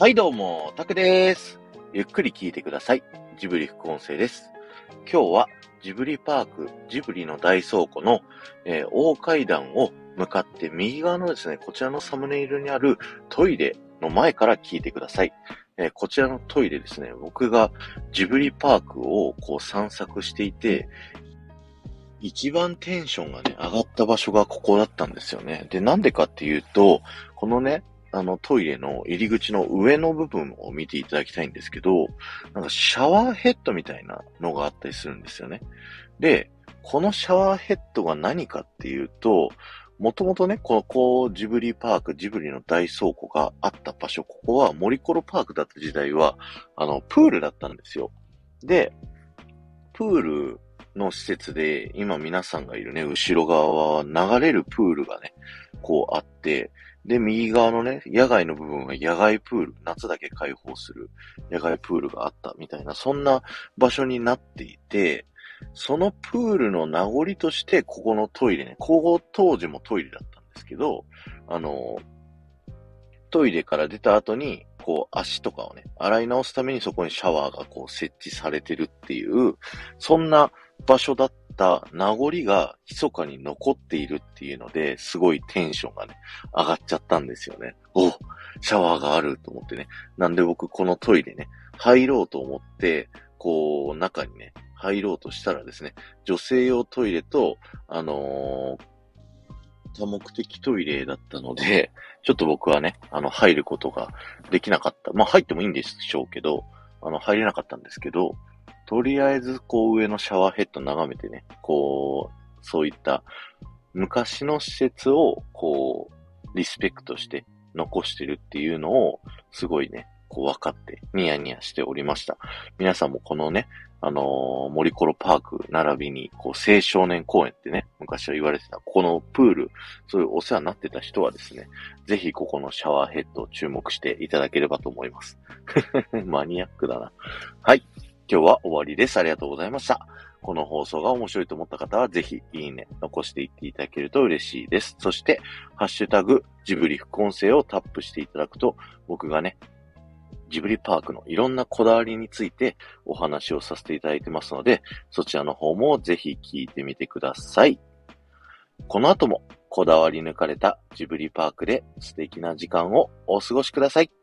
はいどうも、タクです。ゆっくり聞いてください。ジブリ副音声です。今日はジブリパーク、ジブリの大倉庫の、えー、大階段を向かって右側のですね、こちらのサムネイルにあるトイレの前から聞いてください。えー、こちらのトイレですね、僕がジブリパークをこう散策していて、一番テンションがね、上がった場所がここだったんですよね。で、なんでかっていうと、このね、あのトイレの入り口の上の部分を見ていただきたいんですけど、なんかシャワーヘッドみたいなのがあったりするんですよね。で、このシャワーヘッドが何かっていうと、もともとね、このこうジブリパーク、ジブリの大倉庫があった場所、ここは森コロパークだった時代は、あの、プールだったんですよ。で、プールの施設で、今皆さんがいるね、後ろ側は流れるプールがね、こうあって、で、右側のね、野外の部分は野外プール、夏だけ開放する野外プールがあったみたいな、そんな場所になっていて、そのプールの名残として、ここのトイレね、高校当時もトイレだったんですけど、あの、トイレから出た後に、こう足とかをね、洗い直すためにそこにシャワーがこう設置されてるっていう、そんな場所だった名残が密かに残っているっていうので、すごいテンションがね、上がっちゃったんですよね。おシャワーがあると思ってね。なんで僕このトイレね、入ろうと思って、こう、中にね、入ろうとしたらですね、女性用トイレと、あのー、多目的トイレだったので、ちょっと僕はね、あの、入ることができなかった。まあ、入ってもいいんでしょうけど、あの、入れなかったんですけど、とりあえず、こう上のシャワーヘッド眺めてね、こう、そういった昔の施設を、こう、リスペクトして残してるっていうのを、すごいね、こう分かってニヤニヤしておりました。皆さんもこのね、あのー、森コロパーク並びに、こう、青少年公園ってね、昔は言われてた、ここのプール、そういうお世話になってた人はですね、ぜひここのシャワーヘッドを注目していただければと思います。マニアックだな。はい。今日は終わりです。ありがとうございました。この放送が面白いと思った方は、ぜひ、いいね、残していっていただけると嬉しいです。そして、ハッシュタグ、ジブリ副音声をタップしていただくと、僕がね、ジブリパークのいろんなこだわりについてお話をさせていただいてますので、そちらの方もぜひ聞いてみてください。この後もこだわり抜かれたジブリパークで素敵な時間をお過ごしください。